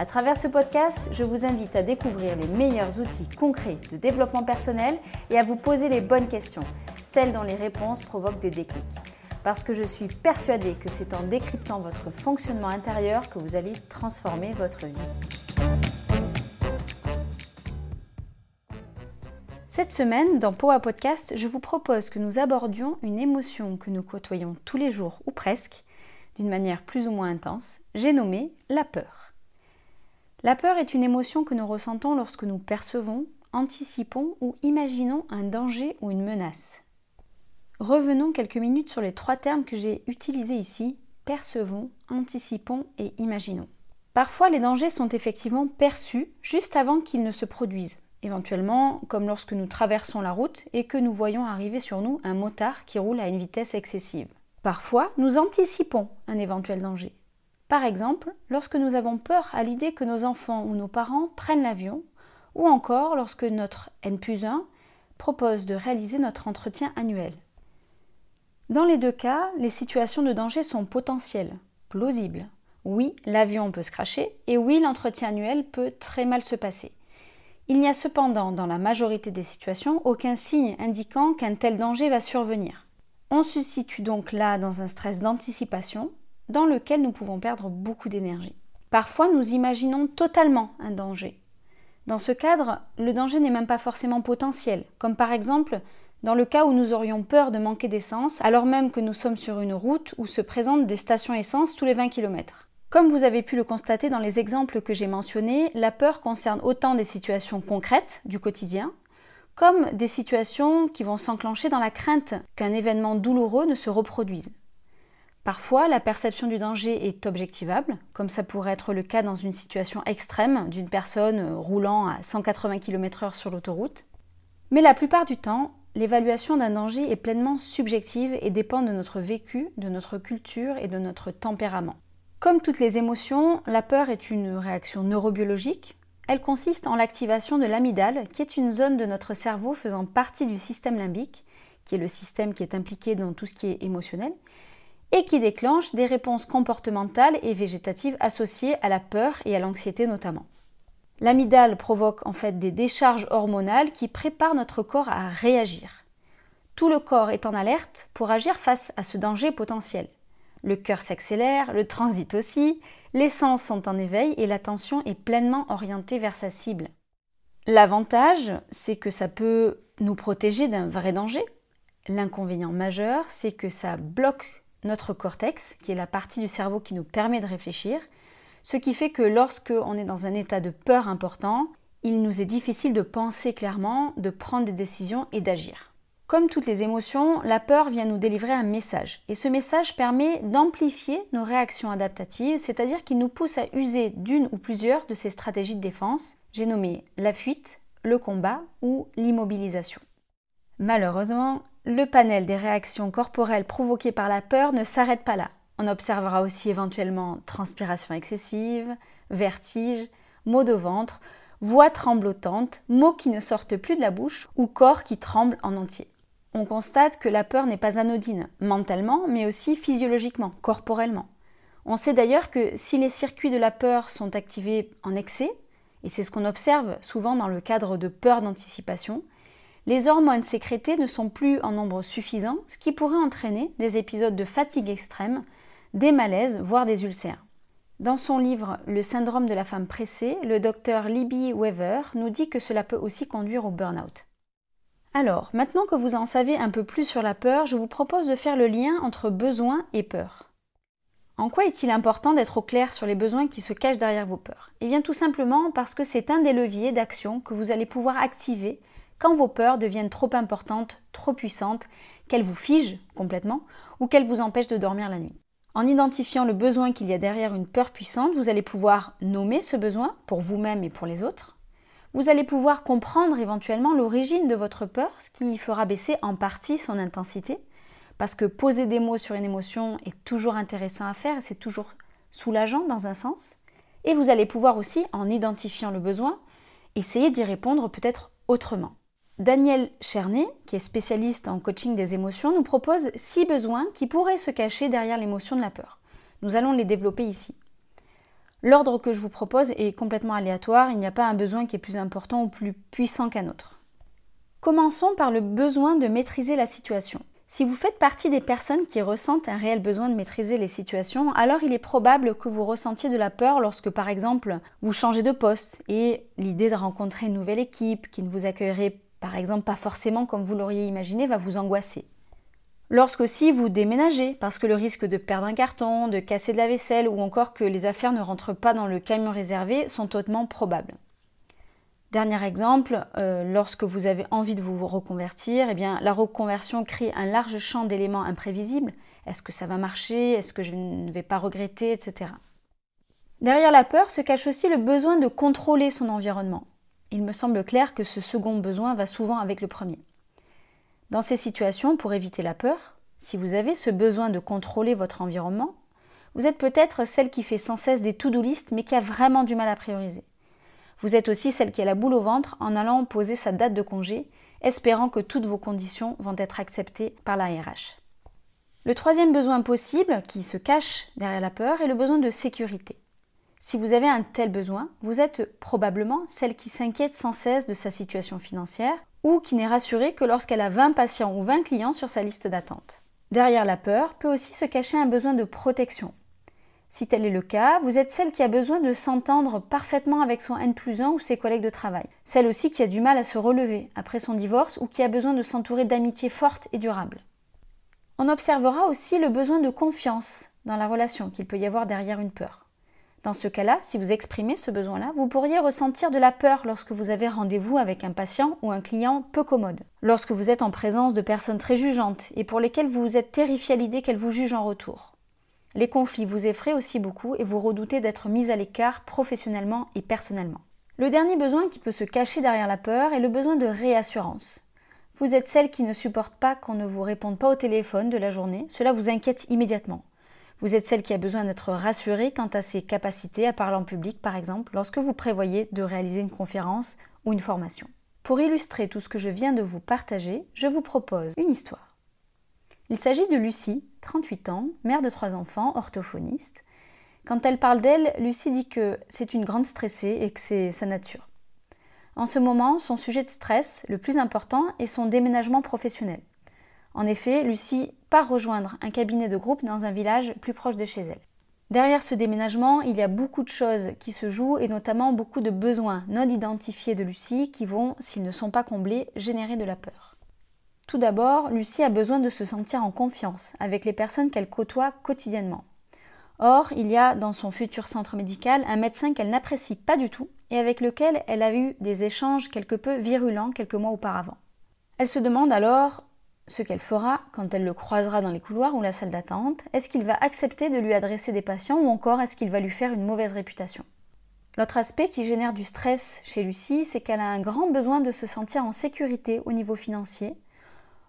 À travers ce podcast, je vous invite à découvrir les meilleurs outils concrets de développement personnel et à vous poser les bonnes questions, celles dont les réponses provoquent des déclics. Parce que je suis persuadée que c'est en décryptant votre fonctionnement intérieur que vous allez transformer votre vie. Cette semaine, dans Powa Podcast, je vous propose que nous abordions une émotion que nous côtoyons tous les jours ou presque, d'une manière plus ou moins intense, j'ai nommé la peur. La peur est une émotion que nous ressentons lorsque nous percevons, anticipons ou imaginons un danger ou une menace. Revenons quelques minutes sur les trois termes que j'ai utilisés ici, percevons, anticipons et imaginons. Parfois les dangers sont effectivement perçus juste avant qu'ils ne se produisent, éventuellement comme lorsque nous traversons la route et que nous voyons arriver sur nous un motard qui roule à une vitesse excessive. Parfois nous anticipons un éventuel danger, par exemple, lorsque nous avons peur à l'idée que nos enfants ou nos parents prennent l'avion, ou encore lorsque notre N 1 propose de réaliser notre entretien annuel. Dans les deux cas, les situations de danger sont potentielles, plausibles. Oui, l'avion peut se cracher, et oui, l'entretien annuel peut très mal se passer. Il n'y a cependant, dans la majorité des situations, aucun signe indiquant qu'un tel danger va survenir. On se situe donc là dans un stress d'anticipation, dans lequel nous pouvons perdre beaucoup d'énergie. Parfois, nous imaginons totalement un danger. Dans ce cadre, le danger n'est même pas forcément potentiel, comme par exemple dans le cas où nous aurions peur de manquer d'essence alors même que nous sommes sur une route où se présentent des stations essence tous les 20 km. Comme vous avez pu le constater dans les exemples que j'ai mentionnés, la peur concerne autant des situations concrètes du quotidien, comme des situations qui vont s'enclencher dans la crainte qu'un événement douloureux ne se reproduise. Parfois, la perception du danger est objectivable, comme ça pourrait être le cas dans une situation extrême d'une personne roulant à 180 km/h sur l'autoroute. Mais la plupart du temps, l'évaluation d'un danger est pleinement subjective et dépend de notre vécu, de notre culture et de notre tempérament. Comme toutes les émotions, la peur est une réaction neurobiologique. Elle consiste en l'activation de l'amygdale, qui est une zone de notre cerveau faisant partie du système limbique, qui est le système qui est impliqué dans tout ce qui est émotionnel, et qui déclenche des réponses comportementales et végétatives associées à la peur et à l'anxiété notamment. L'amygdale provoque en fait des décharges hormonales qui préparent notre corps à réagir. Tout le corps est en alerte pour agir face à ce danger potentiel. Le cœur s'accélère, le transit aussi, les sens sont en éveil et l'attention est pleinement orientée vers sa cible. L'avantage, c'est que ça peut nous protéger d'un vrai danger. L'inconvénient majeur, c'est que ça bloque notre cortex, qui est la partie du cerveau qui nous permet de réfléchir, ce qui fait que lorsque on est dans un état de peur important, il nous est difficile de penser clairement, de prendre des décisions et d'agir. Comme toutes les émotions, la peur vient nous délivrer un message, et ce message permet d'amplifier nos réactions adaptatives, c'est-à-dire qu'il nous pousse à user d'une ou plusieurs de ces stratégies de défense, j'ai nommé la fuite, le combat ou l'immobilisation. Malheureusement, le panel des réactions corporelles provoquées par la peur ne s'arrête pas là. On observera aussi éventuellement transpiration excessive, vertige, maux de ventre, voix tremblotante, mots qui ne sortent plus de la bouche ou corps qui tremble en entier. On constate que la peur n'est pas anodine, mentalement, mais aussi physiologiquement, corporellement. On sait d'ailleurs que si les circuits de la peur sont activés en excès, et c'est ce qu'on observe souvent dans le cadre de peur d'anticipation, les hormones sécrétées ne sont plus en nombre suffisant, ce qui pourrait entraîner des épisodes de fatigue extrême, des malaises, voire des ulcères. Dans son livre Le syndrome de la femme pressée, le docteur Libby Weaver nous dit que cela peut aussi conduire au burn-out. Alors, maintenant que vous en savez un peu plus sur la peur, je vous propose de faire le lien entre besoin et peur. En quoi est-il important d'être au clair sur les besoins qui se cachent derrière vos peurs? Eh bien tout simplement parce que c'est un des leviers d'action que vous allez pouvoir activer quand vos peurs deviennent trop importantes, trop puissantes, qu'elles vous figent complètement ou qu'elles vous empêchent de dormir la nuit. En identifiant le besoin qu'il y a derrière une peur puissante, vous allez pouvoir nommer ce besoin pour vous-même et pour les autres. Vous allez pouvoir comprendre éventuellement l'origine de votre peur, ce qui fera baisser en partie son intensité, parce que poser des mots sur une émotion est toujours intéressant à faire et c'est toujours soulageant dans un sens. Et vous allez pouvoir aussi, en identifiant le besoin, essayer d'y répondre peut-être autrement. Daniel Chernet, qui est spécialiste en coaching des émotions, nous propose six besoins qui pourraient se cacher derrière l'émotion de la peur. Nous allons les développer ici. L'ordre que je vous propose est complètement aléatoire, il n'y a pas un besoin qui est plus important ou plus puissant qu'un autre. Commençons par le besoin de maîtriser la situation. Si vous faites partie des personnes qui ressentent un réel besoin de maîtriser les situations, alors il est probable que vous ressentiez de la peur lorsque par exemple vous changez de poste et l'idée de rencontrer une nouvelle équipe qui ne vous accueillerait par exemple pas forcément comme vous l'auriez imaginé va vous angoisser. Lorsque aussi vous déménagez, parce que le risque de perdre un carton, de casser de la vaisselle ou encore que les affaires ne rentrent pas dans le camion réservé sont hautement probables. Dernier exemple, euh, lorsque vous avez envie de vous reconvertir, eh bien, la reconversion crée un large champ d'éléments imprévisibles. Est-ce que ça va marcher? Est-ce que je ne vais pas regretter? Etc. Derrière la peur se cache aussi le besoin de contrôler son environnement. Il me semble clair que ce second besoin va souvent avec le premier. Dans ces situations, pour éviter la peur, si vous avez ce besoin de contrôler votre environnement, vous êtes peut-être celle qui fait sans cesse des to-do list mais qui a vraiment du mal à prioriser. Vous êtes aussi celle qui a la boule au ventre en allant poser sa date de congé, espérant que toutes vos conditions vont être acceptées par la RH. Le troisième besoin possible, qui se cache derrière la peur, est le besoin de sécurité. Si vous avez un tel besoin, vous êtes probablement celle qui s'inquiète sans cesse de sa situation financière ou qui n'est rassurée que lorsqu'elle a 20 patients ou 20 clients sur sa liste d'attente. Derrière la peur peut aussi se cacher un besoin de protection. Si tel est le cas, vous êtes celle qui a besoin de s'entendre parfaitement avec son N plus 1 ou ses collègues de travail. Celle aussi qui a du mal à se relever après son divorce ou qui a besoin de s'entourer d'amitiés fortes et durables. On observera aussi le besoin de confiance dans la relation qu'il peut y avoir derrière une peur. Dans ce cas-là, si vous exprimez ce besoin-là, vous pourriez ressentir de la peur lorsque vous avez rendez-vous avec un patient ou un client peu commode, lorsque vous êtes en présence de personnes très jugeantes et pour lesquelles vous êtes terrifié à l'idée qu'elles vous jugent en retour. Les conflits vous effraient aussi beaucoup et vous redoutez d'être mis à l'écart professionnellement et personnellement. Le dernier besoin qui peut se cacher derrière la peur est le besoin de réassurance. Vous êtes celle qui ne supporte pas qu'on ne vous réponde pas au téléphone de la journée, cela vous inquiète immédiatement. Vous êtes celle qui a besoin d'être rassurée quant à ses capacités à parler en public, par exemple, lorsque vous prévoyez de réaliser une conférence ou une formation. Pour illustrer tout ce que je viens de vous partager, je vous propose une histoire. Il s'agit de Lucie, 38 ans, mère de trois enfants, orthophoniste. Quand elle parle d'elle, Lucie dit que c'est une grande stressée et que c'est sa nature. En ce moment, son sujet de stress, le plus important, est son déménagement professionnel. En effet, Lucie part rejoindre un cabinet de groupe dans un village plus proche de chez elle. Derrière ce déménagement, il y a beaucoup de choses qui se jouent et notamment beaucoup de besoins non identifiés de Lucie qui vont, s'ils ne sont pas comblés, générer de la peur. Tout d'abord, Lucie a besoin de se sentir en confiance avec les personnes qu'elle côtoie quotidiennement. Or, il y a dans son futur centre médical un médecin qu'elle n'apprécie pas du tout et avec lequel elle a eu des échanges quelque peu virulents quelques mois auparavant. Elle se demande alors ce qu'elle fera quand elle le croisera dans les couloirs ou la salle d'attente. Est-ce qu'il va accepter de lui adresser des patients ou encore est-ce qu'il va lui faire une mauvaise réputation? L'autre aspect qui génère du stress chez Lucie, c'est qu'elle a un grand besoin de se sentir en sécurité au niveau financier.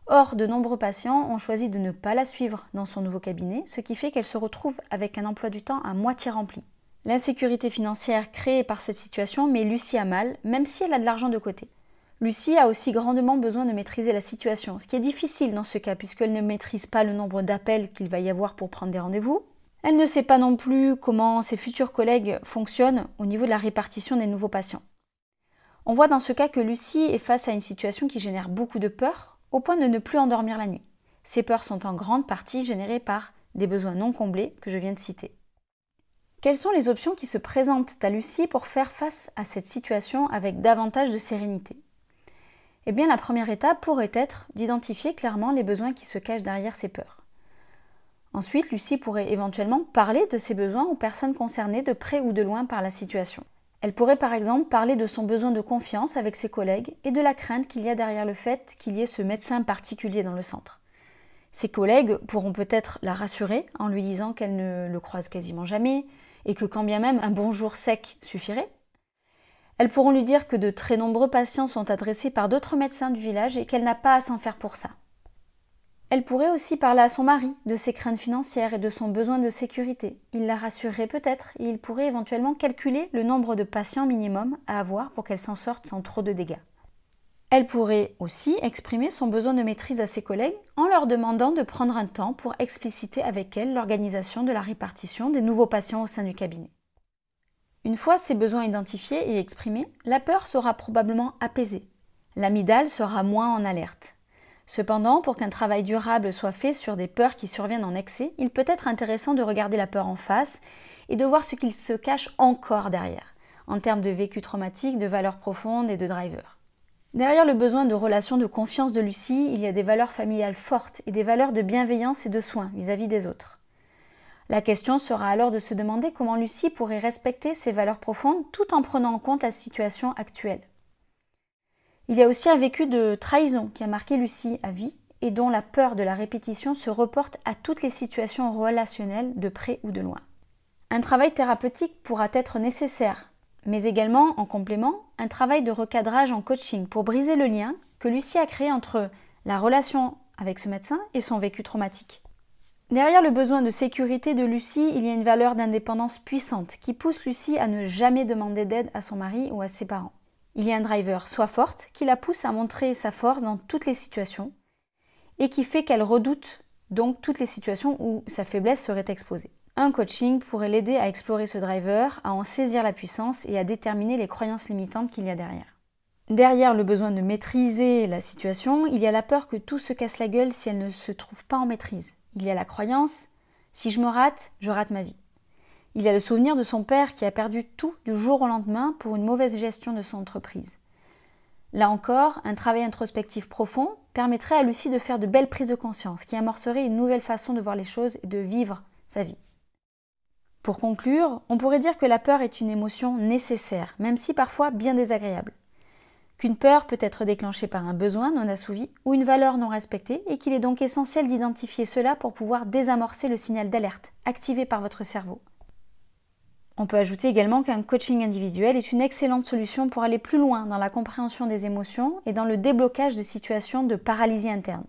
Or, de nombreux patients ont choisi de ne pas la suivre dans son nouveau cabinet, ce qui fait qu'elle se retrouve avec un emploi du temps à moitié rempli. L'insécurité financière créée par cette situation met Lucie à mal, même si elle a de l'argent de côté. Lucie a aussi grandement besoin de maîtriser la situation, ce qui est difficile dans ce cas puisqu'elle ne maîtrise pas le nombre d'appels qu'il va y avoir pour prendre des rendez-vous. Elle ne sait pas non plus comment ses futurs collègues fonctionnent au niveau de la répartition des nouveaux patients. On voit dans ce cas que Lucie est face à une situation qui génère beaucoup de peur, au point de ne plus endormir la nuit. Ces peurs sont en grande partie générées par des besoins non comblés que je viens de citer. Quelles sont les options qui se présentent à Lucie pour faire face à cette situation avec davantage de sérénité? Eh la première étape pourrait être d'identifier clairement les besoins qui se cachent derrière ces peurs. Ensuite, Lucie pourrait éventuellement parler de ses besoins aux personnes concernées de près ou de loin par la situation. Elle pourrait par exemple parler de son besoin de confiance avec ses collègues et de la crainte qu'il y a derrière le fait qu'il y ait ce médecin particulier dans le centre. Ses collègues pourront peut-être la rassurer en lui disant qu'elle ne le croise quasiment jamais et que quand bien même un bonjour sec suffirait, Elles pourront lui dire que de très nombreux patients sont adressés par d'autres médecins du village et qu'elle n'a pas à s'en faire pour ça. Elle pourrait aussi parler à son mari de ses craintes financières et de son besoin de sécurité. Il la rassurerait peut-être et il pourrait éventuellement calculer le nombre de patients minimum à avoir pour qu'elle s'en sorte sans trop de dégâts. Elle pourrait aussi exprimer son besoin de maîtrise à ses collègues en leur demandant de prendre un temps pour expliciter avec elle l'organisation de la répartition des nouveaux patients au sein du cabinet. Une fois ces besoins identifiés et exprimés, la peur sera probablement apaisée. L'amygdale sera moins en alerte. Cependant, pour qu'un travail durable soit fait sur des peurs qui surviennent en excès, il peut être intéressant de regarder la peur en face et de voir ce qu'il se cache encore derrière, en termes de vécu traumatique, de valeurs profondes et de drivers. Derrière le besoin de relations de confiance de Lucie, il y a des valeurs familiales fortes et des valeurs de bienveillance et de soin vis-à-vis des autres. La question sera alors de se demander comment Lucie pourrait respecter ces valeurs profondes tout en prenant en compte la situation actuelle. Il y a aussi un vécu de trahison qui a marqué Lucie à vie et dont la peur de la répétition se reporte à toutes les situations relationnelles de près ou de loin. Un travail thérapeutique pourra être nécessaire, mais également, en complément, un travail de recadrage en coaching pour briser le lien que Lucie a créé entre la relation avec ce médecin et son vécu traumatique. Derrière le besoin de sécurité de Lucie, il y a une valeur d'indépendance puissante qui pousse Lucie à ne jamais demander d'aide à son mari ou à ses parents. Il y a un driver soit forte qui la pousse à montrer sa force dans toutes les situations et qui fait qu'elle redoute donc toutes les situations où sa faiblesse serait exposée. Un coaching pourrait l'aider à explorer ce driver, à en saisir la puissance et à déterminer les croyances limitantes qu'il y a derrière. Derrière le besoin de maîtriser la situation, il y a la peur que tout se casse la gueule si elle ne se trouve pas en maîtrise. Il y a la croyance si je me rate, je rate ma vie. Il y a le souvenir de son père qui a perdu tout du jour au lendemain pour une mauvaise gestion de son entreprise. Là encore, un travail introspectif profond permettrait à Lucie de faire de belles prises de conscience qui amorceraient une nouvelle façon de voir les choses et de vivre sa vie. Pour conclure, on pourrait dire que la peur est une émotion nécessaire, même si parfois bien désagréable. Qu'une peur peut être déclenchée par un besoin non assouvi ou une valeur non respectée et qu'il est donc essentiel d'identifier cela pour pouvoir désamorcer le signal d'alerte activé par votre cerveau. On peut ajouter également qu'un coaching individuel est une excellente solution pour aller plus loin dans la compréhension des émotions et dans le déblocage de situations de paralysie interne.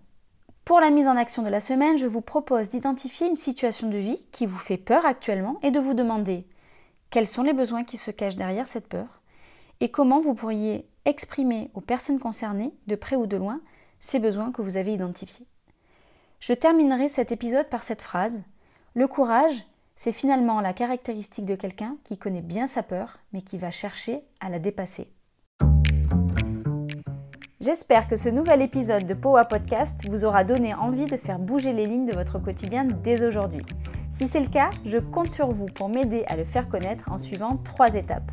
Pour la mise en action de la semaine, je vous propose d'identifier une situation de vie qui vous fait peur actuellement et de vous demander quels sont les besoins qui se cachent derrière cette peur et comment vous pourriez exprimer aux personnes concernées, de près ou de loin, ces besoins que vous avez identifiés. Je terminerai cet épisode par cette phrase Le courage c'est finalement la caractéristique de quelqu'un qui connaît bien sa peur, mais qui va chercher à la dépasser. J'espère que ce nouvel épisode de Powa Podcast vous aura donné envie de faire bouger les lignes de votre quotidien dès aujourd'hui. Si c'est le cas, je compte sur vous pour m'aider à le faire connaître en suivant trois étapes.